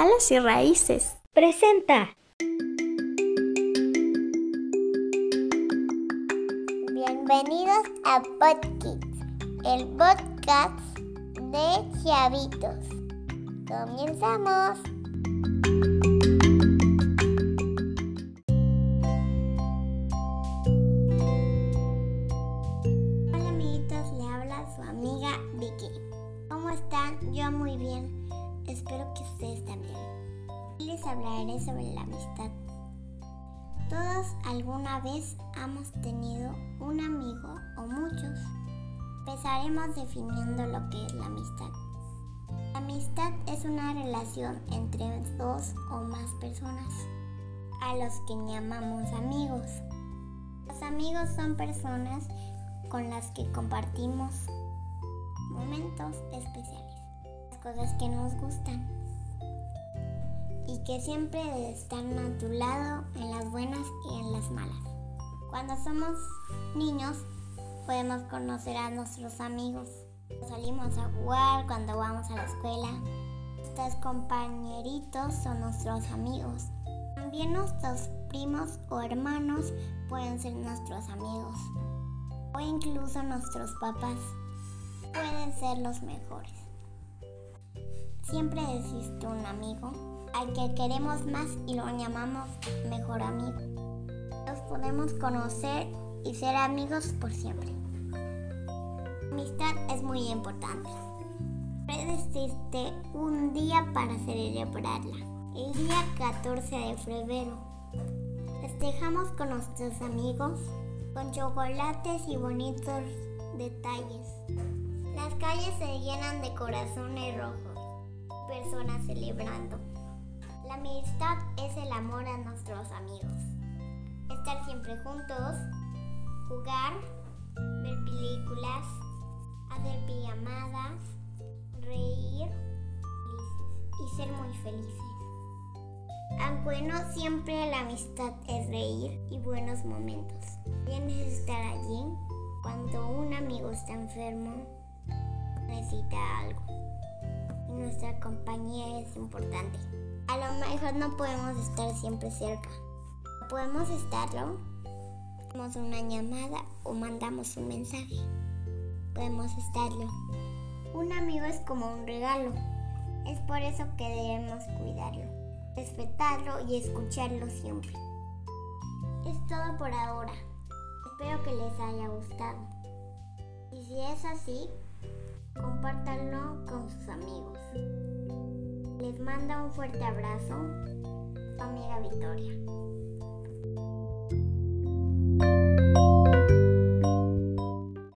Alas y Raíces. Presenta. Bienvenidos a Podkids, el podcast de Chavitos. Comenzamos. Hola amiguitos, le habla su amiga Vicky. ¿Cómo están? Yo muy bien. Espero que ustedes también. Les hablaré sobre la amistad. Todos alguna vez hemos tenido un amigo o muchos. Empezaremos definiendo lo que es la amistad. La amistad es una relación entre dos o más personas, a los que llamamos amigos. Los amigos son personas con las que compartimos momentos especiales, cosas que nos gustan y que siempre están a tu lado en las buenas y en las malas. Cuando somos niños podemos conocer a nuestros amigos. Salimos a jugar cuando vamos a la escuela. Nuestros compañeritos son nuestros amigos. También nuestros primos o hermanos pueden ser nuestros amigos. O incluso nuestros papás pueden ser los mejores. Siempre existe un amigo al que queremos más y lo llamamos mejor amigo. Los podemos conocer y ser amigos por siempre. La amistad es muy importante. Existe un día para celebrarla, el día 14 de febrero. Festejamos con nuestros amigos con chocolates y bonitos detalles. Las calles se llenan de corazones rojos, personas celebrando. La amistad es el amor a nuestros amigos. Estar siempre juntos, jugar, ver películas, hacer pijamadas, reír y ser muy felices. Aunque no siempre la amistad es reír y buenos momentos. Tienes estar allí cuando un amigo está enfermo, necesita algo. Compañía es importante. A lo mejor no podemos estar siempre cerca. Podemos estarlo. Hacemos una llamada o mandamos un mensaje. Podemos estarlo. Un amigo es como un regalo. Es por eso que debemos cuidarlo, respetarlo y escucharlo siempre. Es todo por ahora. Espero que les haya gustado. Y si es así, compártanlo con sus amigos. Les manda un fuerte abrazo, su amiga Victoria.